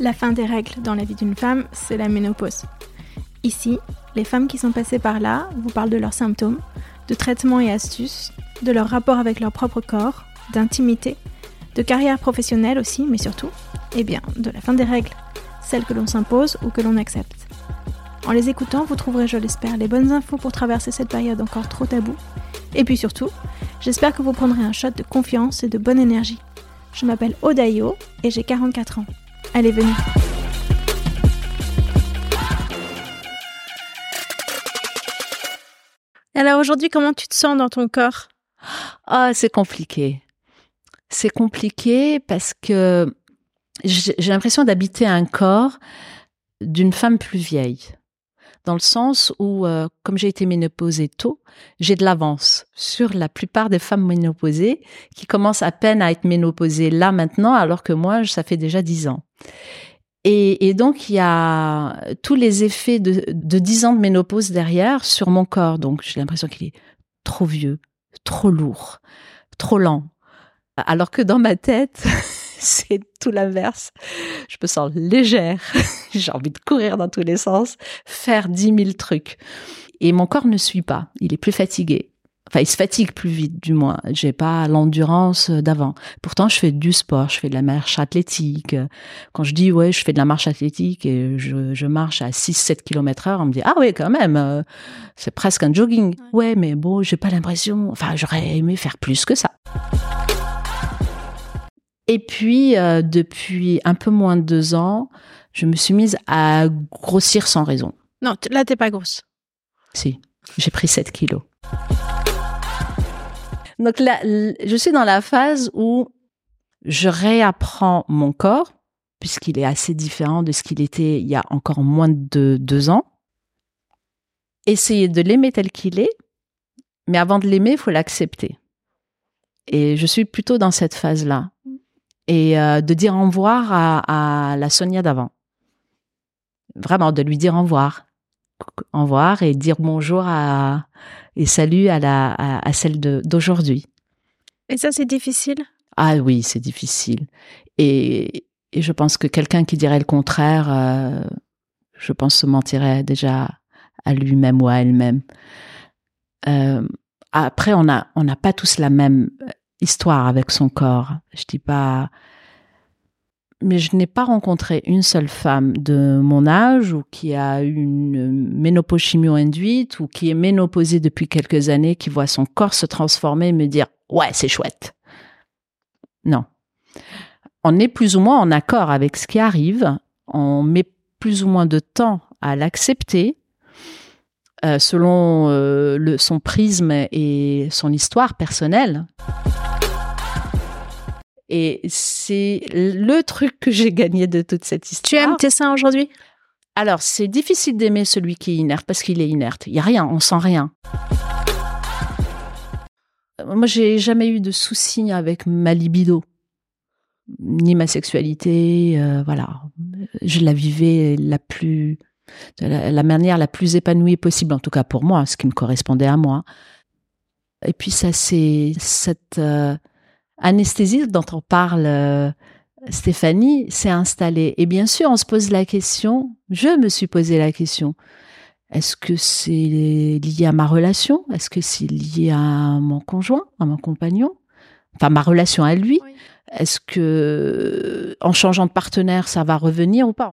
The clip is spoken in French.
La fin des règles dans la vie d'une femme, c'est la ménopause. Ici, les femmes qui sont passées par là vous parlent de leurs symptômes, de traitements et astuces, de leur rapport avec leur propre corps, d'intimité, de carrière professionnelle aussi, mais surtout, eh bien, de la fin des règles, celles que l'on s'impose ou que l'on accepte. En les écoutant, vous trouverez, je l'espère, les bonnes infos pour traverser cette période encore trop taboue. Et puis surtout, j'espère que vous prendrez un shot de confiance et de bonne énergie. Je m'appelle Odayo et j'ai 44 ans. Allez, venez. Alors aujourd'hui, comment tu te sens dans ton corps? Ah, c'est compliqué. C'est compliqué parce que j'ai l'impression d'habiter un corps d'une femme plus vieille. Dans le sens où, euh, comme j'ai été ménopausée tôt, j'ai de l'avance sur la plupart des femmes ménopausées qui commencent à peine à être ménopausées là maintenant, alors que moi, ça fait déjà dix ans. Et, donc, il y a tous les effets de, de 10 ans de ménopause derrière sur mon corps. Donc, j'ai l'impression qu'il est trop vieux, trop lourd, trop lent. Alors que dans ma tête, c'est tout l'inverse. Je me sens légère. j'ai envie de courir dans tous les sens, faire 10 000 trucs. Et mon corps ne suit pas. Il est plus fatigué. Enfin, il se fatigue plus vite, du moins. J'ai pas l'endurance d'avant. Pourtant, je fais du sport, je fais de la marche athlétique. Quand je dis, ouais, je fais de la marche athlétique et je, marche à 6-7 km heure, on me dit, ah ouais, quand même, euh, c'est presque un jogging. Ouais, mais bon, j'ai pas l'impression, enfin, j'aurais aimé faire plus que ça. Et puis, euh, depuis un peu moins de deux ans, je me suis mise à grossir sans raison. Non, là, t'es pas grosse. Si, j'ai pris 7 kilos. Donc là, je suis dans la phase où je réapprends mon corps, puisqu'il est assez différent de ce qu'il était il y a encore moins de deux ans. Essayer de l'aimer tel qu'il est, mais avant de l'aimer, il faut l'accepter. Et je suis plutôt dans cette phase-là. Et euh, de dire au revoir à, la Sonia d'avant. Vraiment, de lui dire au revoir. Au revoir et dire bonjour à, et salut à, la, à, celle d'aujourd'hui. Et ça, c'est difficile? Ah oui, c'est difficile. Et, et, je pense que quelqu'un qui dirait le contraire, euh, je pense se mentirait déjà à lui-même ou à elle-même. Euh, après, on n'a on n'a pas tous la même histoire avec son corps. Je dis pas mais je n'ai pas rencontré une seule femme de mon âge ou qui a une ménopause chimio-induite ou qui est ménopausée depuis quelques années, qui voit son corps se transformer et me dire ouais c'est chouette. Non. On est plus ou moins en accord avec ce qui arrive. On met plus ou moins de temps à l'accepter euh, selon euh, son prisme et son histoire personnelle. Et c'est le truc que j'ai gagné de toute cette histoire. Tu aimes tes seins aujourd'hui? Alors, c'est difficile d'aimer celui qui est inerte parce qu'il est inerte. Il y a rien, on sent rien. Moi, j'ai jamais eu de soucis avec ma libido, ni ma sexualité. Euh, voilà, je la vivais la plus, de la, la manière la plus épanouie possible, en tout cas pour moi, ce qui me correspondait à moi. Et puis ça, c'est cette euh, anesthésie dont on parle, euh, Stéphanie, s'est installée. Et bien sûr, on se pose la question. Je me suis posé la question. Est-ce que c'est lié à ma relation? Est-ce que c'est lié à mon conjoint, à mon compagnon? Enfin, ma relation à lui? Est-ce que, en changeant de partenaire, ça va revenir ou pas?